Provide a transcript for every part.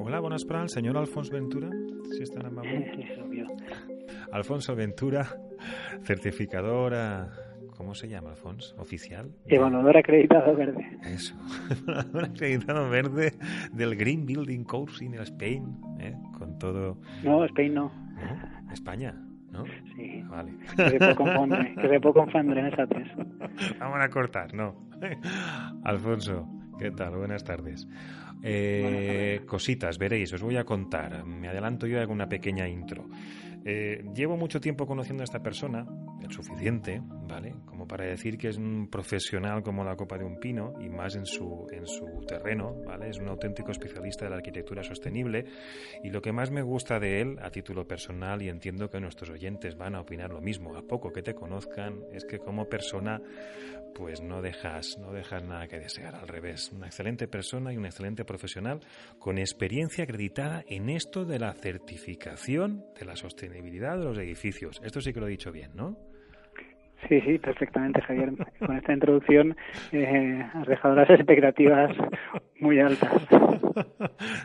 Hola, buenas para el señor Alfonso Ventura, si es tan amable. Alfonso Ventura, certificadora, ¿cómo se llama, Alfonso? ¿Oficial? Evaluador acreditado verde. Eso, evaluador acreditado verde del Green Building Course in Spain, ¿eh? con todo... No, Spain no. ¿No? España. ¿No? Sí. Vale. Que se puede confundir, que se puede en esa tres. Vamos a cortar, no. Alfonso, ¿qué tal? Buenas tardes. Eh, cositas, veréis, os voy a contar. Me adelanto yo hago una pequeña intro. Eh, llevo mucho tiempo conociendo a esta persona, el suficiente, ¿vale? Como para decir que es un profesional como la copa de un pino y más en su, en su terreno, ¿vale? Es un auténtico especialista de la arquitectura sostenible y lo que más me gusta de él, a título personal, y entiendo que nuestros oyentes van a opinar lo mismo, a poco que te conozcan, es que como persona, pues no dejas, no dejas nada que desear, al revés. Una excelente persona y un excelente profesional con experiencia acreditada en esto de la certificación de la sostenibilidad de los edificios. Esto sí que lo he dicho bien, ¿no? Sí, sí, perfectamente, Javier. Con esta introducción eh, has dejado las expectativas muy altas.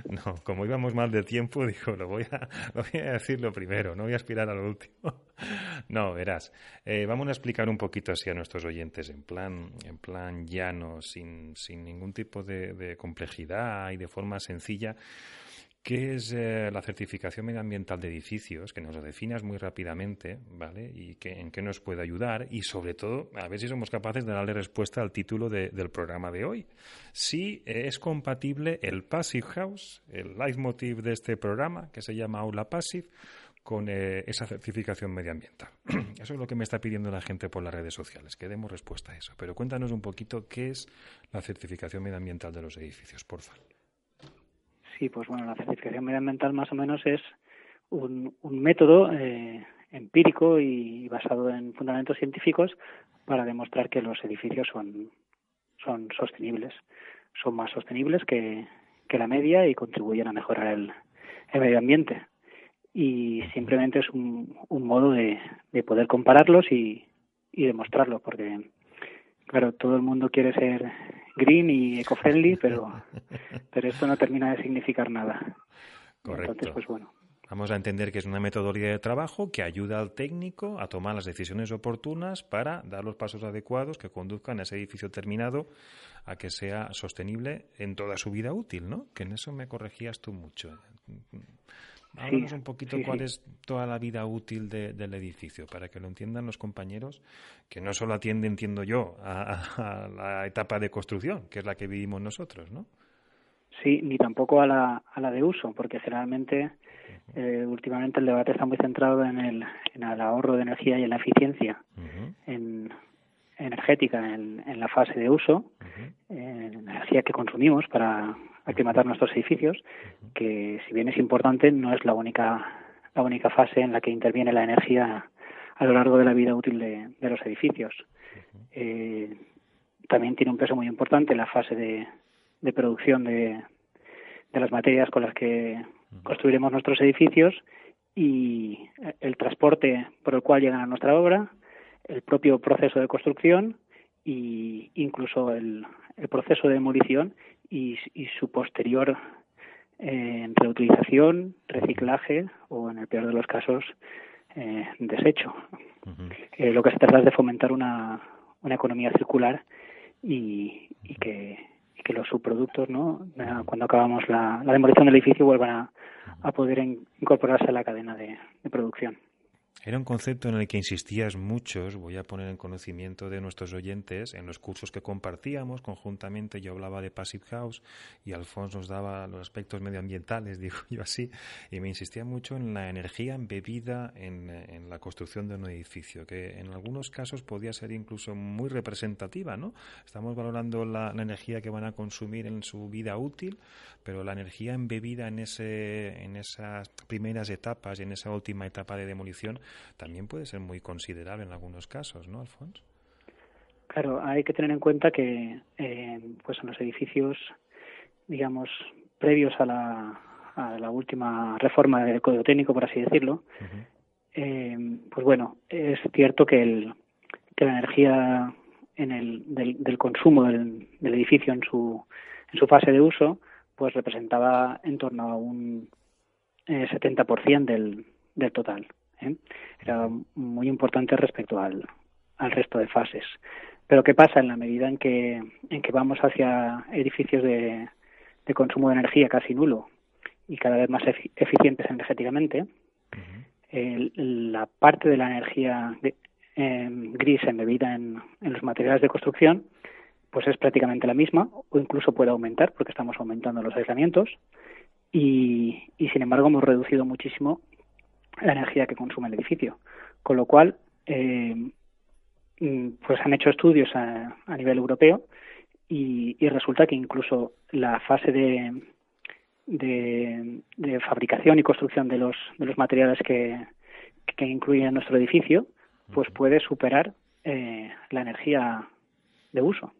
No, como íbamos mal de tiempo, digo, lo voy a, lo voy a decir lo primero, no voy a aspirar a lo último. No, verás, eh, vamos a explicar un poquito así a nuestros oyentes, en plan, en plan llano, sin, sin ningún tipo de, complejidad y de forma sencilla ¿Qué es eh, la certificación medioambiental de edificios? Que nos lo definas muy rápidamente, ¿vale? Y que, en qué nos puede ayudar y, sobre todo, a ver si somos capaces de darle respuesta al título de, del programa de hoy. Si es compatible el Passive House, el leitmotiv de este programa, que se llama Aula Passive, con eh, esa certificación medioambiental. Eso es lo que me está pidiendo la gente por las redes sociales, que demos respuesta a eso. Pero cuéntanos un poquito qué es la certificación medioambiental de los edificios, por favor. Sí, pues bueno, la certificación medioambiental más o menos es un, método eh, empírico y basado en fundamentos científicos para demostrar que los edificios son, son sostenibles, son más sostenibles que, que la media y contribuyen a mejorar el, el medio ambiente. Y simplemente es un, un modo de, de poder compararlos y, y demostrarlo, porque claro, todo el mundo quiere ser green y eco-friendly, pero, pero esto no termina de significar nada. Correcto. Entonces, pues bueno. Vamos a entender que es una metodología de trabajo que ayuda al técnico a tomar las decisiones oportunas para dar los pasos adecuados que conduzcan a ese edificio terminado a que sea sostenible en toda su vida útil, ¿no? Que en eso me corregías tú mucho. Háblanos Sí, un poquito sí, cuál sí. es toda la vida útil de- del edificio, para que lo entiendan los compañeros, que no solo atiende, entiendo yo, a, la etapa de construcción, que es la que vivimos nosotros, ¿no? Sí, ni tampoco a la, a la de uso, porque generalmente eh, últimamente el debate está muy centrado en el, en el ahorro de energía y en la eficiencia en, energética en, en la fase de uso, ujú, en la energía que consumimos para aclimatar nuestros edificios, que si bien es importante, no es la única, la única fase en la que interviene la energía a lo largo de la vida útil de, de los edificios. Eh, también tiene un peso muy importante la fase de, de producción de, de las materias con las que construiremos nuestros edificios y el transporte por el cual llegan a nuestra obra, el propio proceso de construcción y incluso el, el proceso de demolición y, y su posterior eh, reutilización, reciclaje o, en el peor de los casos, eh, desecho. Eh, lo que se trata es de fomentar una, una economía circular y, y que, y que los subproductos, ¿no? cuando acabamos la, demolición del edificio, vuelvan a, poder incorporarse a la cadena de. Era un concepto en el que insistías muchos, voy a poner en conocimiento de nuestros oyentes, en los cursos que compartíamos conjuntamente, yo hablaba de Passive House y Alfonso nos daba los aspectos medioambientales, digo yo así, y me insistía mucho en la energía embebida en, en la construcción de un edificio, que en algunos casos podía ser incluso muy representativa, ¿no? Estamos valorando la, energía que van a consumir en su vida útil, pero la energía embebida en esas primeras etapas y en esa última etapa de demolición también puede ser muy considerable en algunos casos, ¿no, Alfonso? Claro, hay que tener en cuenta que eh, pues en los edificios, digamos, previos a la, a la última reforma del Código Técnico, por así decirlo, eh, pues bueno, es cierto que, el, que la energía en el, del, del consumo del, del, edificio en su, en su fase de uso, pues representaba en torno a un eh, 70% del, del total. ¿Eh? Era muy importante respecto al, al resto de fases. Pero ¿qué pasa en la medida en que, en que vamos hacia edificios de, de consumo de energía casi nulo y cada vez más eficientes energéticamente? la parte de la energía eh, gris embebida en, en los materiales de construcción pues es prácticamente la misma o incluso puede aumentar porque estamos aumentando los aislamientos y, y sin embargo hemos reducido muchísimo la energía que consume el edificio. Con lo cual, eh, mm, pues han hecho estudios a, nivel europeo y, resulta que incluso la fase de, de, fabricación y construcción de los, de los materiales que, que incluyen nuestro edificio, pues puede superar eh, la energía de uso.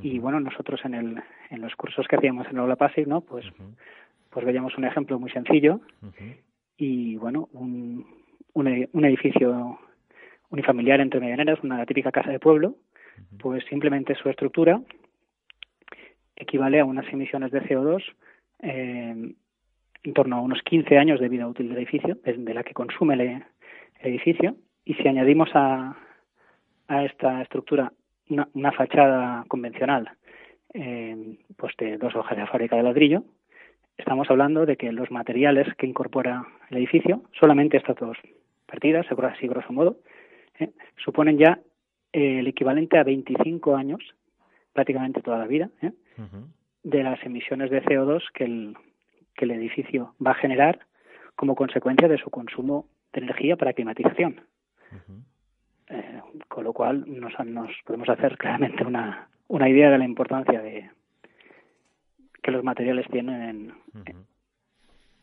Y bueno, nosotros en, el, en los cursos que hacíamos en Aula Passive, ¿no? Pues, pues veíamos un ejemplo muy sencillo y bueno, un, un, edificio unifamiliar entre medianeras, una típica casa de pueblo, pues simplemente su estructura equivale a unas emisiones de CO2 eh, en torno a unos 15 años de vida útil del edificio, de la que consume el, edificio, y si añadimos a, a esta estructura una, fachada convencional, eh, pues de dos hojas de fábrica de ladrillo, estamos hablando de que los materiales que incorpora el edificio, solamente estas dos partidas, así grosso modo, ¿eh? suponen ya eh, el equivalente a 25 años, prácticamente toda la vida, ¿eh? de las emisiones de CO2 que el, que el edificio va a generar como consecuencia de su consumo de energía para climatización. con lo cual nos, nos podemos hacer claramente una, una idea de la importancia de, que los materiales tienen en,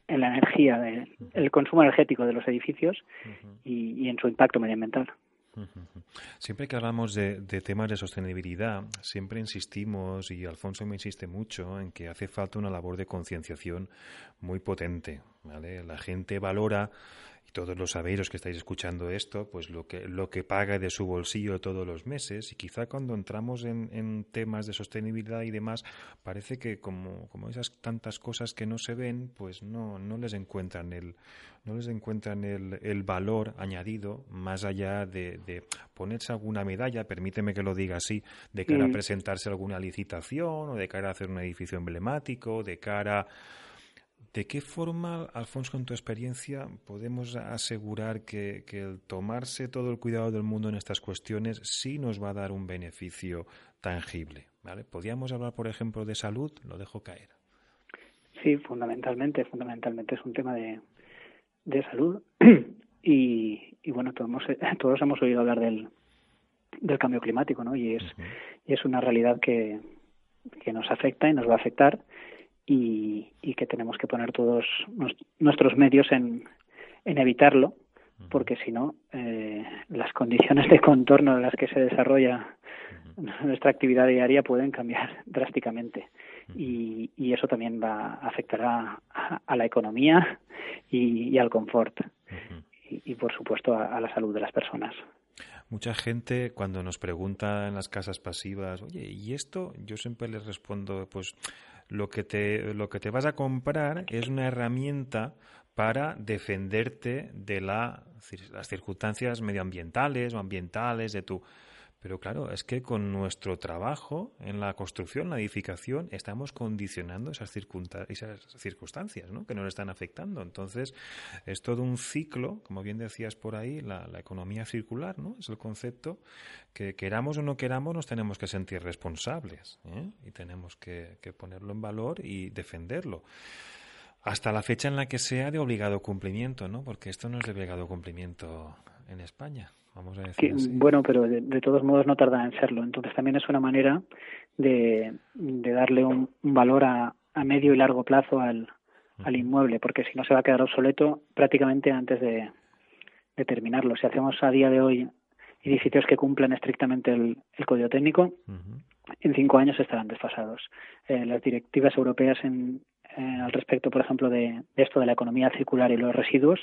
en la energía, de, el consumo energético de los edificios y, en su impacto medioambiental. Siempre que hablamos de, de, temas de sostenibilidad, siempre insistimos, y Alfonso me insiste mucho, en que hace falta una labor de concienciación muy potente. ¿vale? La gente valora todos lo sabéis los que estáis escuchando esto, pues lo que, lo que paga de su bolsillo todos los meses y quizá cuando entramos en, temas de sostenibilidad y demás, parece que como, como esas tantas cosas que no se ven, pues no, no les encuentran el, no les encuentran el, el valor añadido más allá de, de, ponerse alguna medalla, permíteme que lo diga así, de cara a mm. presentarse alguna licitación o de cara a hacer un edificio emblemático, de cara ¿De qué forma, Alfonso, con tu experiencia, podemos asegurar que, el tomarse todo el cuidado del mundo en estas cuestiones sí nos va a dar un beneficio tangible? ¿vale? ¿Podríamos hablar, por ejemplo, de salud? Lo dejo caer. Sí, fundamentalmente, fundamentalmente es un tema de, de salud y, y bueno, todos, todos hemos oído hablar del, del cambio climático, ¿no? Y es, y es una realidad que, que nos afecta y nos va a afectar y, y que tenemos que poner todos nuestros medios en, en evitarlo, porque si no, eh, las condiciones de contorno en las que se desarrolla nuestra actividad diaria pueden cambiar drásticamente. Y, y eso también va a afectar a, a la economía y, y al confort. Y, y, por supuesto a, a la salud de las personas. Mucha gente cuando nos pregunta en las casas pasivas, oye, ¿y esto? Yo siempre les respondo, pues lo que te, lo que te vas a comprar es una herramienta para defenderte de la, las circunstancias medioambientales o ambientales de tu Pero claro, es que con nuestro trabajo en la construcción, la edificación, estamos condicionando esas, circunstancias ¿no? que nos están afectando. Entonces, es todo un ciclo, como bien decías por ahí, la, economía circular, ¿no? Es el concepto que queramos o no queramos, nos tenemos que sentir responsables ¿eh? y tenemos que, que ponerlo en valor y defenderlo hasta la fecha en la que sea de obligado cumplimiento, ¿no? Porque esto no es de obligado cumplimiento en España. Vamos a decir Bueno, pero de, todos modos no tarda en serlo. Entonces también es una manera de, darle un, valor a, medio y largo plazo al, inmueble, porque si no se va a quedar obsoleto prácticamente antes de, terminarlo. Si hacemos a día de hoy edificios que cumplen estrictamente el, código técnico, en cinco años estarán desfasados. Eh, las directivas europeas en, eh, al respecto, por ejemplo, de, esto de la economía circular y los residuos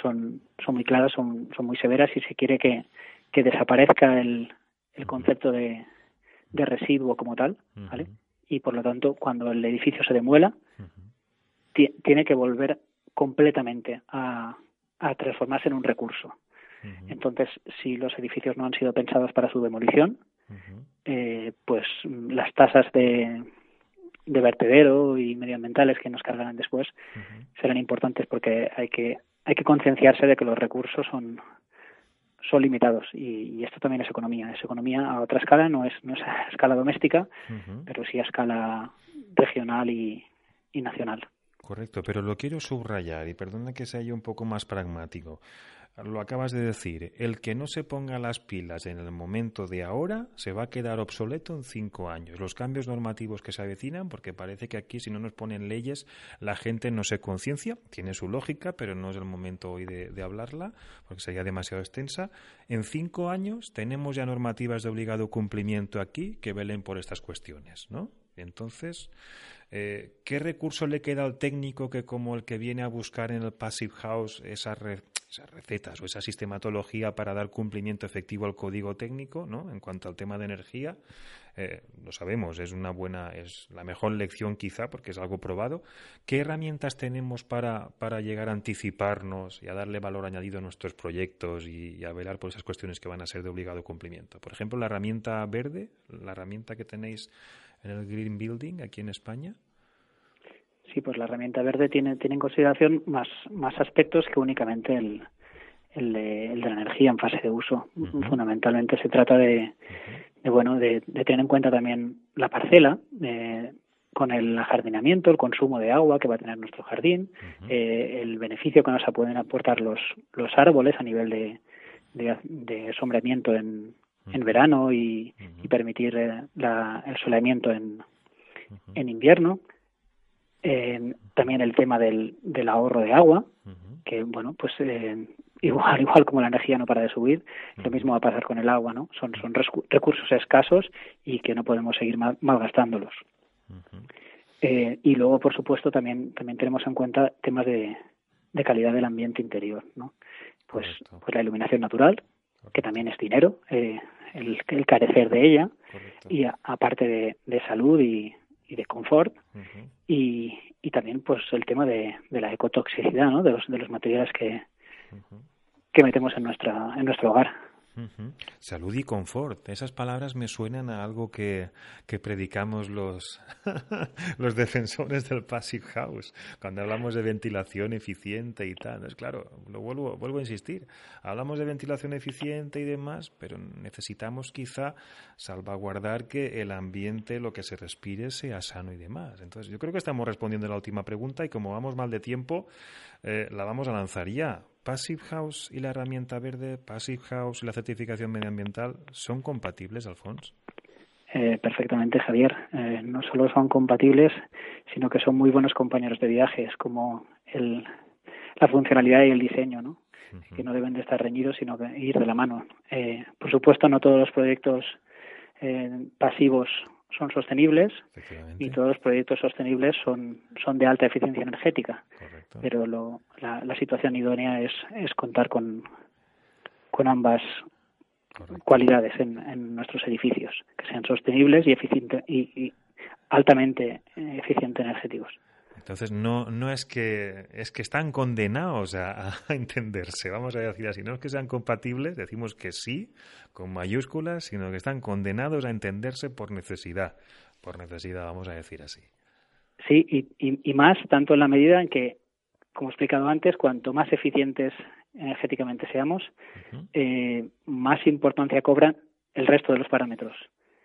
son, son muy claras, son, son muy severas y se quiere que, que desaparezca el, el concepto de, de residuo como tal, ¿vale? Y por lo tanto, cuando el edificio se demuela, tiene que volver completamente a, a transformarse en un recurso. Entonces, si los edificios no han sido pensados para su demolición, eh, pues las tasas de, de vertedero y medioambientales que nos cargarán después serán importantes porque hay que hay que concienciarse de que los recursos son son limitados. Y, esto también es economía. Es economía a otra escala no es no es a escala doméstica pero sí a escala regional y, y nacional correcto pero lo quiero subrayar y perdona que sea yo un poco más pragmático lo acabas de decir, el que no se ponga las pilas en el momento de ahora se va a quedar obsoleto en cinco años. Los cambios normativos que se avecinan, porque parece que aquí si no nos ponen leyes la gente no se conciencia, tiene su lógica, pero no es el momento hoy de, hablarla, porque sería demasiado extensa. En cinco años tenemos ya normativas de obligado cumplimiento aquí que velen por estas cuestiones, ¿no? Entonces, eh, ¿qué recurso le queda al técnico que como el que viene a buscar en el Passive House esa red esas recetas o esa sistematología para dar cumplimiento efectivo al código técnico, ¿no? En cuanto al tema de energía, eh, lo sabemos, es una buena, es la mejor lección quizá porque es algo probado. ¿Qué herramientas tenemos para, para llegar a anticiparnos y a darle valor añadido a nuestros proyectos y, a velar por esas cuestiones que van a ser de obligado cumplimiento? Por ejemplo, la herramienta verde, la herramienta que tenéis en el Green Building aquí en España. Sí, pues la herramienta verde tiene, tiene en consideración más, más aspectos que únicamente el, el, de, la energía en fase de uso. Fundamentalmente se trata de, de bueno, de, tener en cuenta también la parcela, con el ajardinamiento, el consumo de agua que va a tener nuestro jardín, eh, el beneficio que nos pueden aportar los, los árboles a nivel de, de, sombreamiento en, en verano y, permitir eh, el soleamiento en, en invierno. Eh, también el tema del, del ahorro de agua, que bueno, pues eh, igual, igual como la energía no para de subir, lo mismo va a pasar con el agua, ¿no? Son, son recursos escasos y que no podemos seguir mal, malgastándolos. eh, y luego, por supuesto, también, también tenemos en cuenta temas de, de calidad del ambiente interior, ¿no? Pues, pues la iluminación natural, que también es dinero, eh, el, el, carecer de ella, y aparte de, de salud y, y de confort y, y también pues el tema de, de la ecotoxicidad ¿no? de los de los materiales que que metemos en nuestra en nuestro hogar Salud y confort. Esas palabras me suenan a algo que, que predicamos los, los defensores del Passive House, cuando hablamos de ventilación eficiente y tal. Es claro, lo vuelvo, vuelvo a insistir. Hablamos de ventilación eficiente y demás, pero necesitamos quizá salvaguardar que el ambiente, lo que se respire, sea sano y demás. Entonces, yo creo que estamos respondiendo a la última pregunta y como vamos mal de tiempo, eh, la vamos a lanzar ya. Passive House y la herramienta verde, Passive House y la certificación medioambiental, ¿son compatibles, Alfonso? Eh, perfectamente, Javier. Eh, no solo son compatibles, sino que son muy buenos compañeros de viaje. Es como el, la funcionalidad y el diseño, ¿no? Que no deben de estar reñidos, sino que ir de la mano. Eh, por supuesto, no todos los proyectos pasivos son sostenibles y todos los proyectos sostenibles son, son de alta eficiencia energética. Pero lo, la, situación idónea es, es contar con, con ambas cualidades en, en, nuestros edificios, que sean sostenibles y, eficiente, y, y altamente eficientes energéticos. Entonces no, no es que es que están condenados a, entenderse, vamos a decir así, no es que sean compatibles, decimos que sí, con mayúsculas, sino que están condenados a entenderse por necesidad, por necesidad, vamos a decir así. Sí, y, y, más tanto en la medida en que, como he explicado antes, cuanto más eficientes energéticamente seamos, eh, más importancia cobran el resto de los parámetros.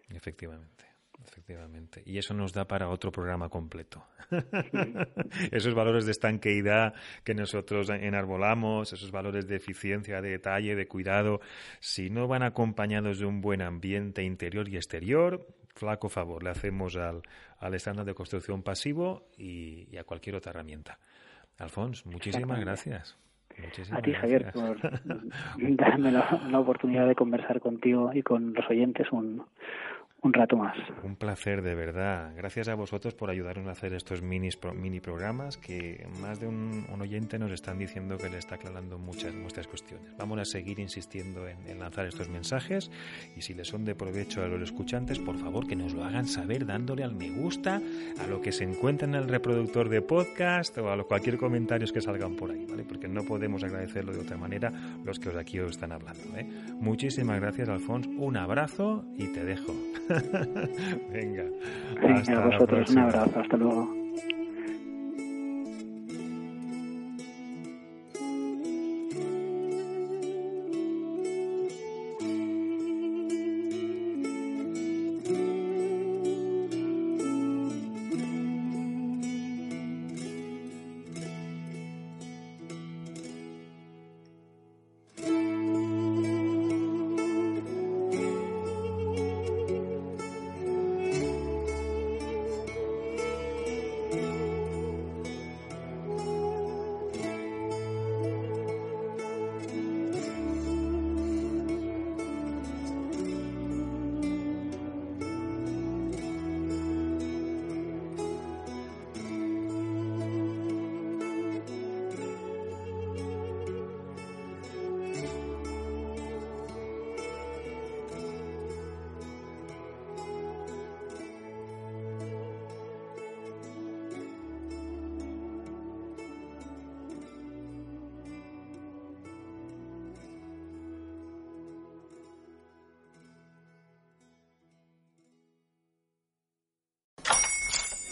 Efectivamente. Efectivamente. Y eso nos da para otro programa completo. esos valores de estanqueidad que nosotros enarbolamos, esos valores de eficiencia, de detalle, de cuidado, si no van acompañados de un buen ambiente interior y exterior, flaco favor le hacemos al, al estándar de construcción pasivo y, a cualquier otra herramienta. Alfonso, muchísimas gracias. a ti, Javier, por darme la, la, oportunidad de conversar contigo y con los oyentes un, un rato más. Un placer, de verdad. Gracias a vosotros por ayudarnos a hacer estos mini, mini programas que más de un, oyente nos están diciendo que le está aclarando muchas, muchas cuestiones. Vamos a seguir insistiendo en, lanzar estos mensajes y si les son de provecho a los escuchantes, por favor que nos lo hagan saber dándole al me gusta a lo que se encuentra en el reproductor de podcast o a los, cualquier comentario que salgan por ahí, ¿vale? Porque no podemos agradecerlo de otra manera los que aquí os están hablando. ¿eh? Muchísimas gracias, Alfonso. Un abrazo y te dejo. Venga. Venga, a vosotros un abrazo. Hasta luego.